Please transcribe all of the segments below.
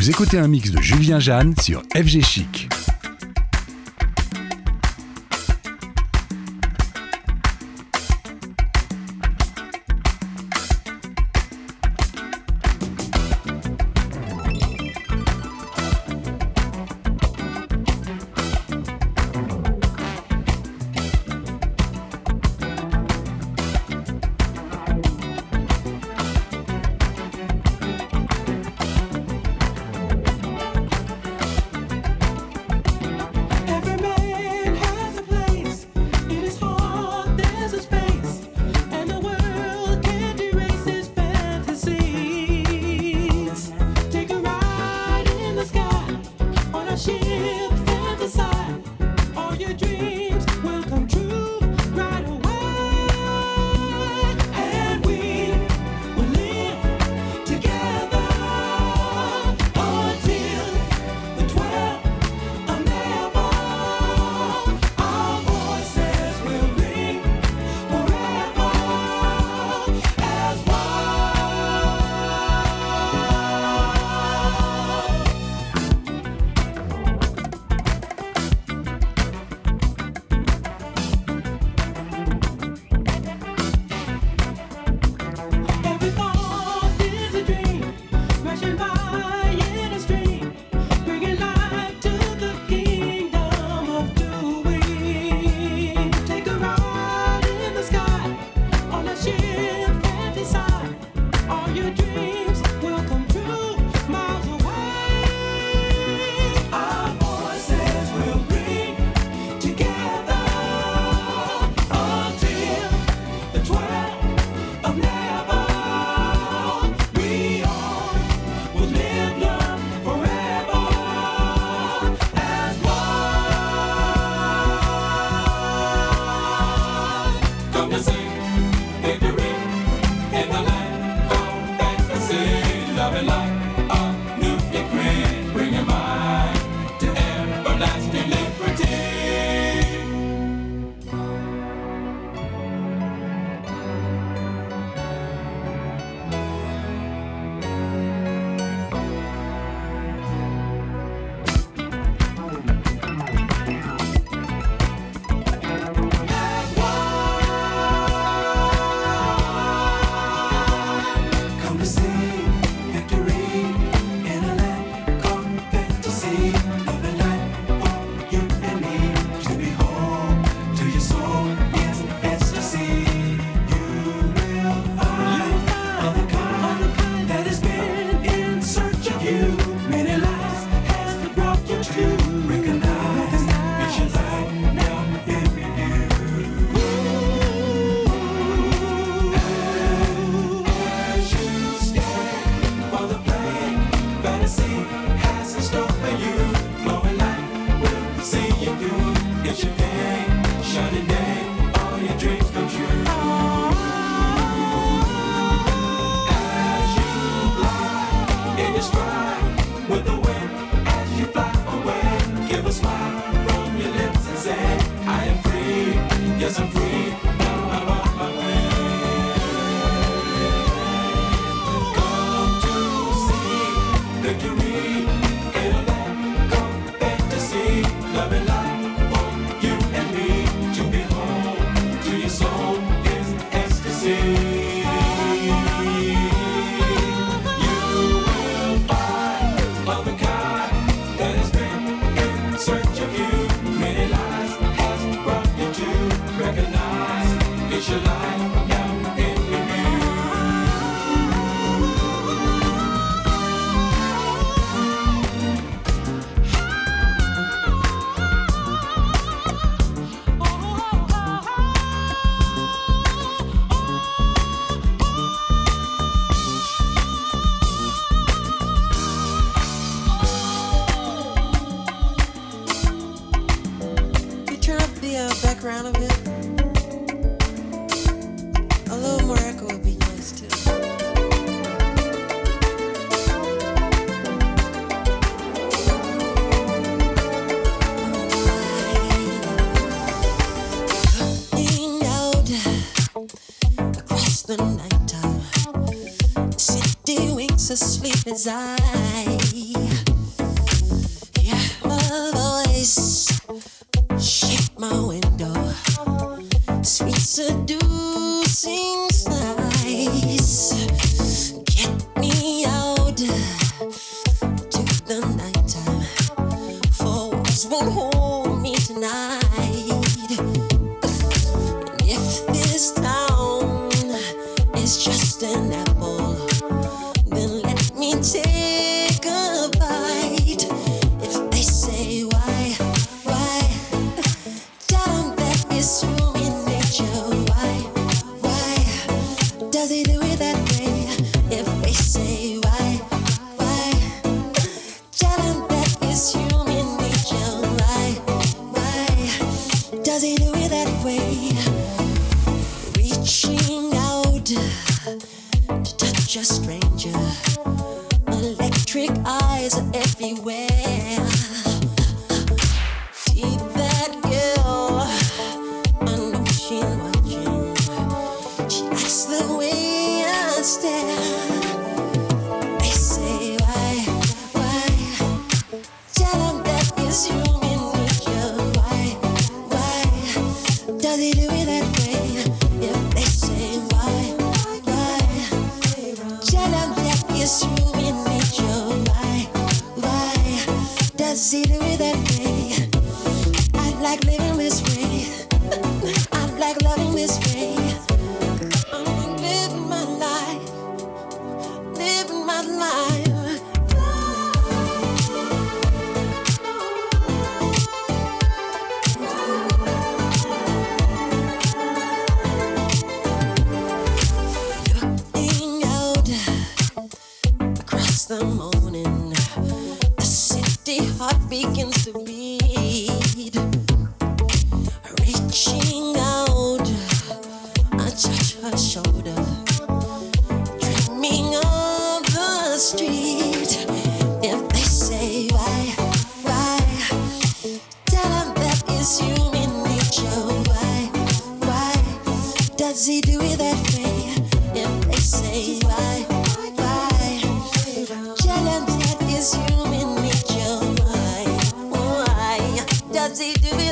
Vous écoutez un mix de Julien Jeanne sur FG Chic. As I does he do it that way? If they say why, why? That is human nature. Why, why does he do it?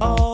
all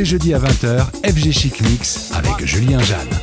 les jeudis à 20h, FG Chic Mix avec Julien Jeanne.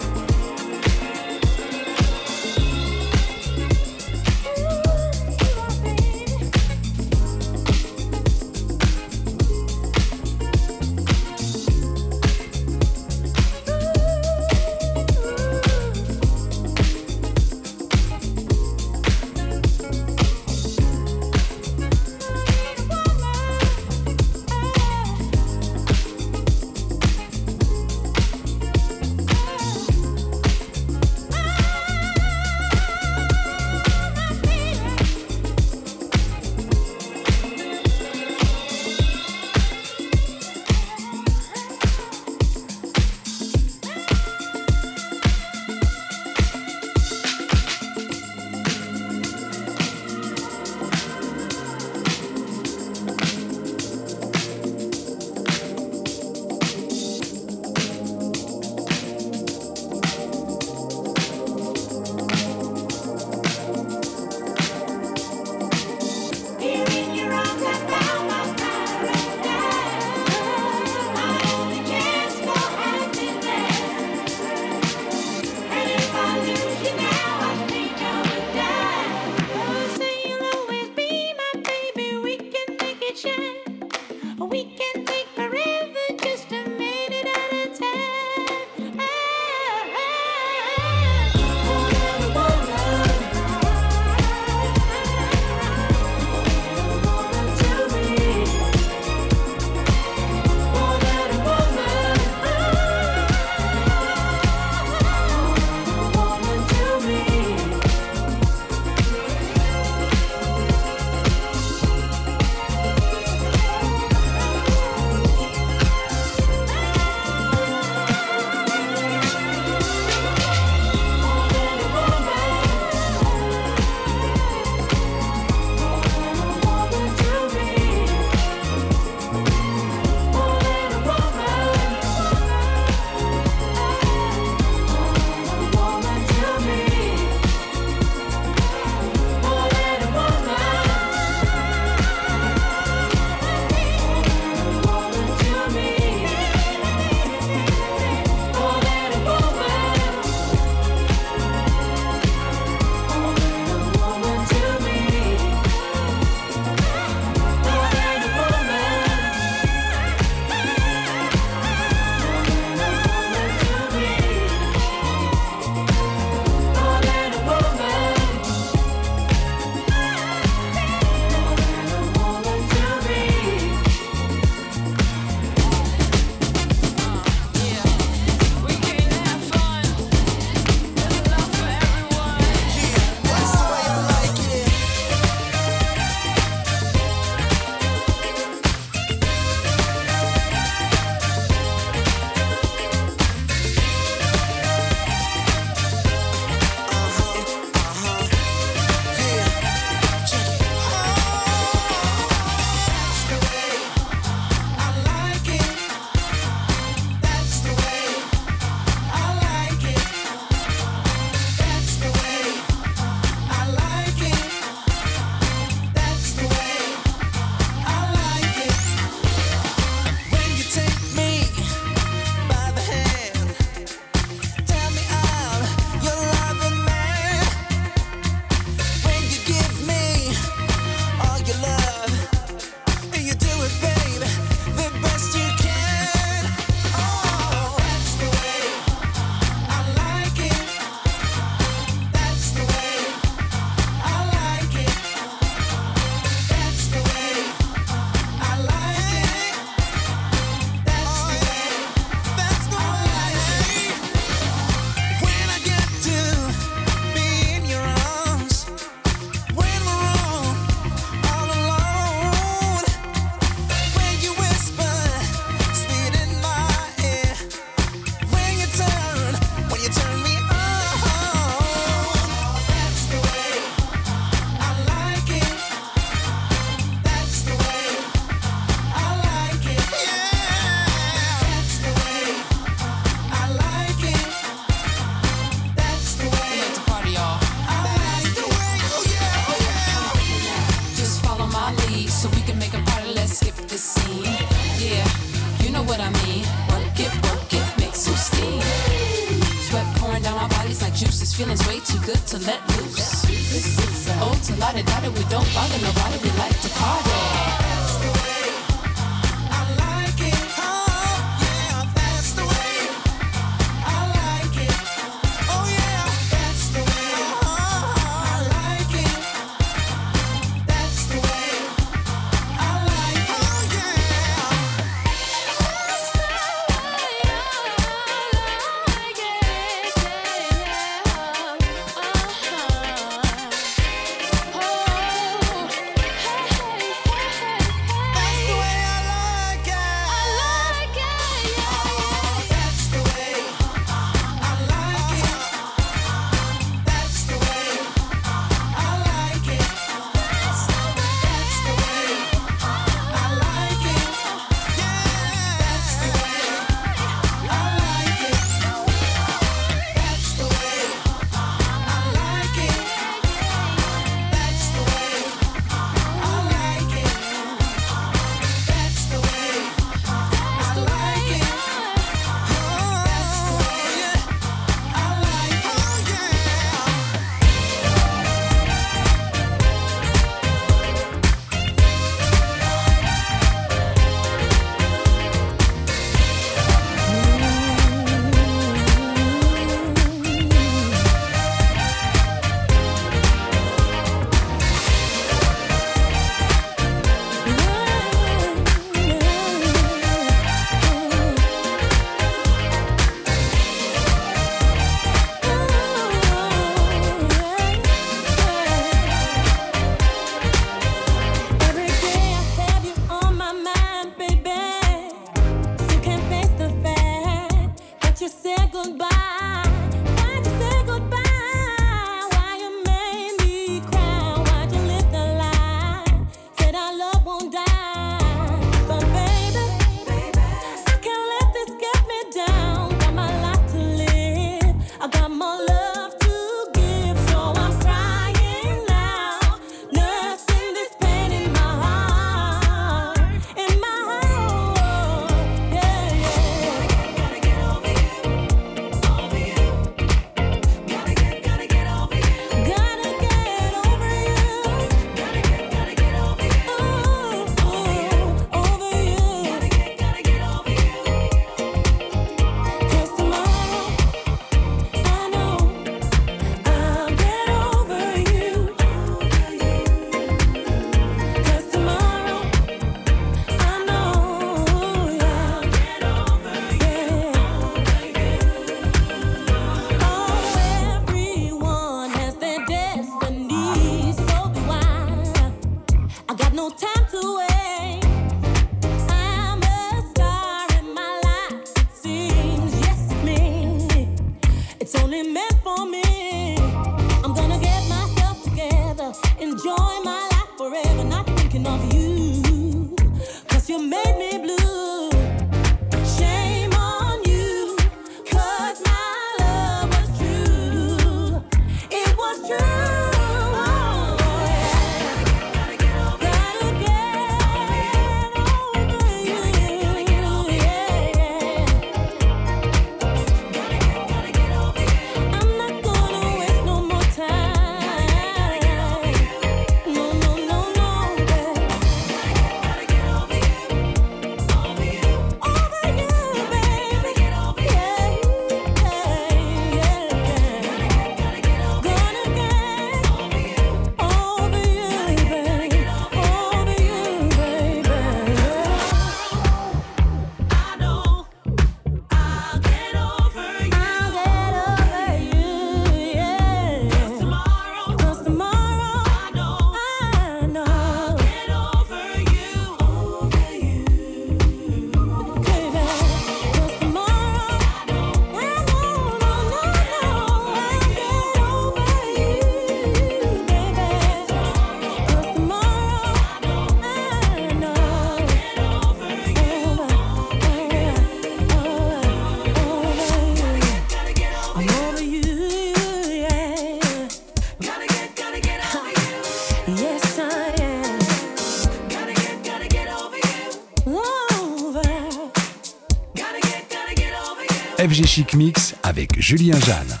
Julien Jeanne.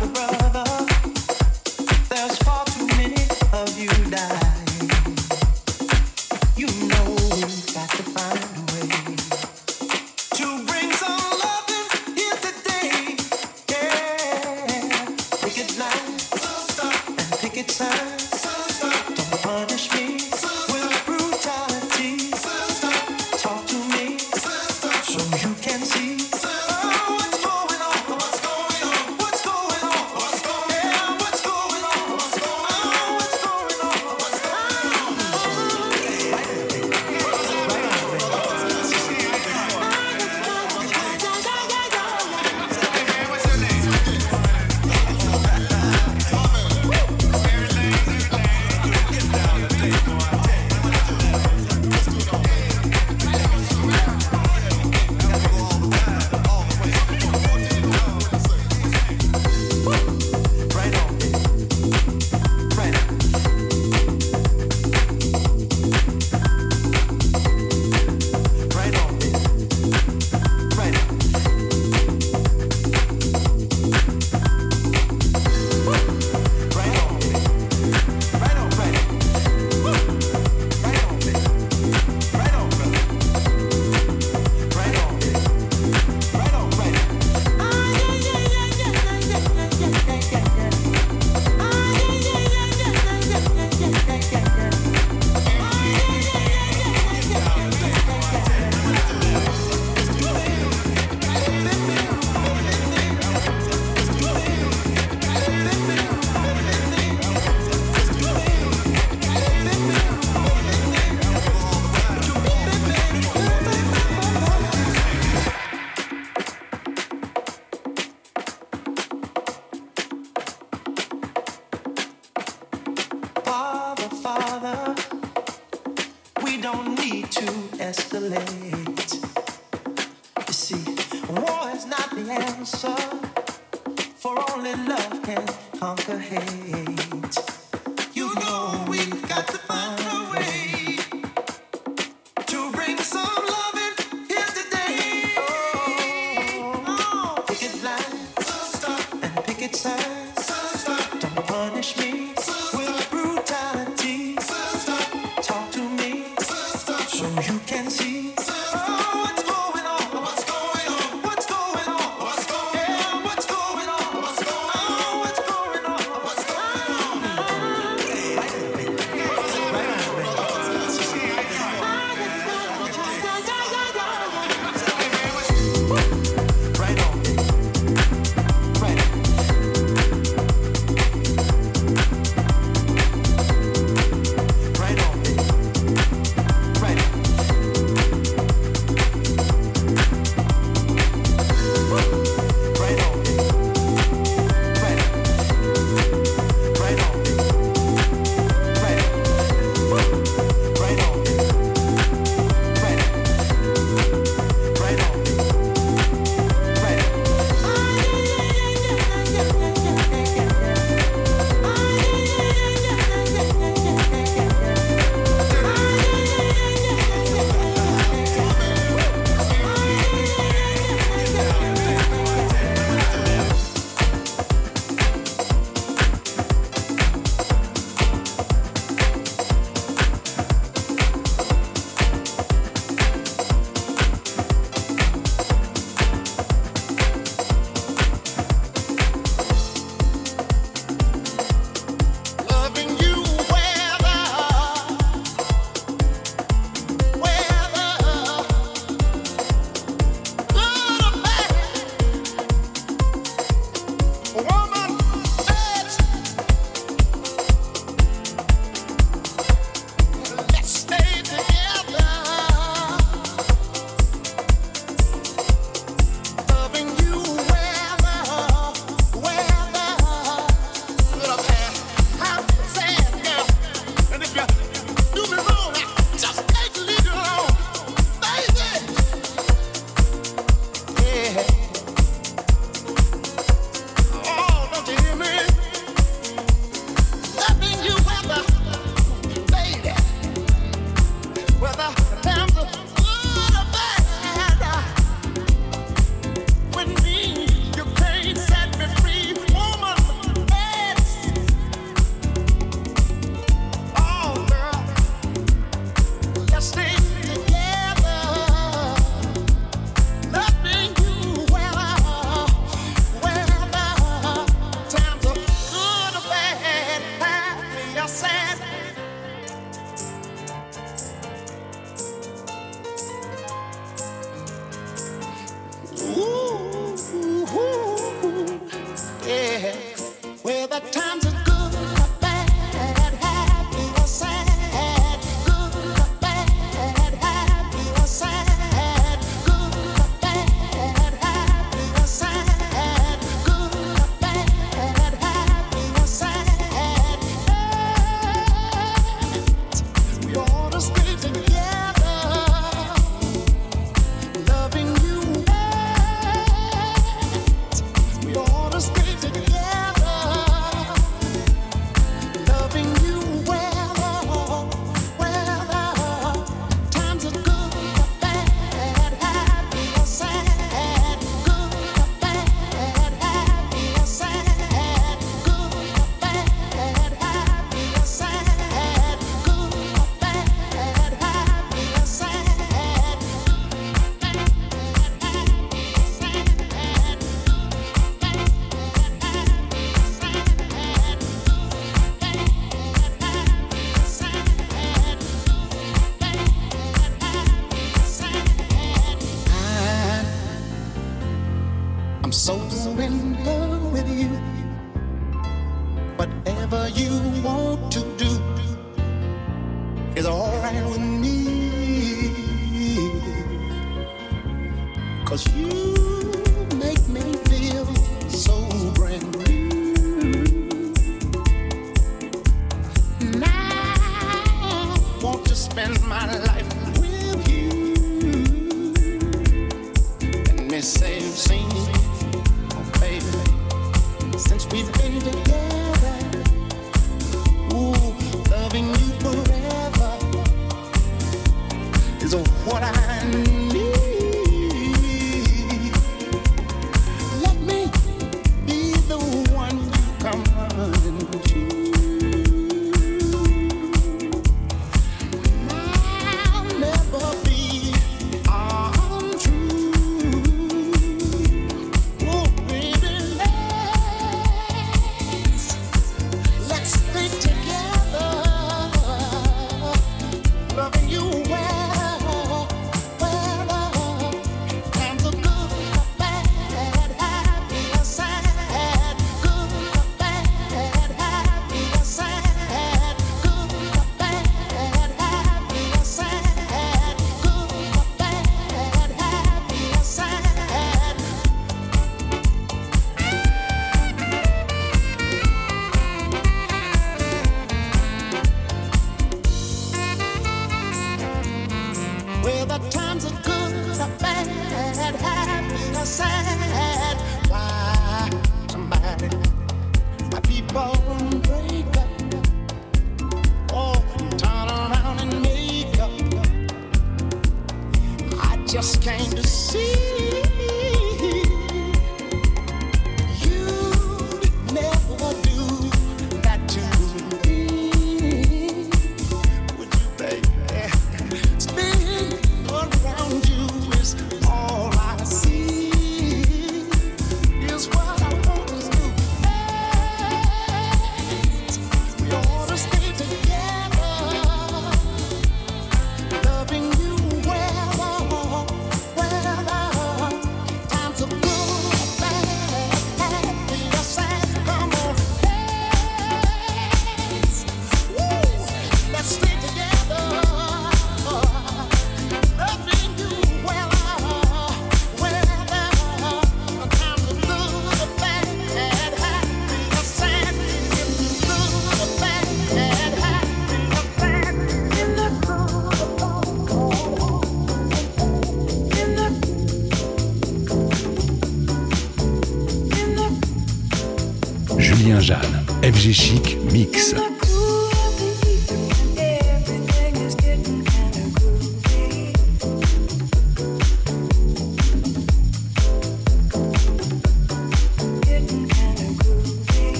the road.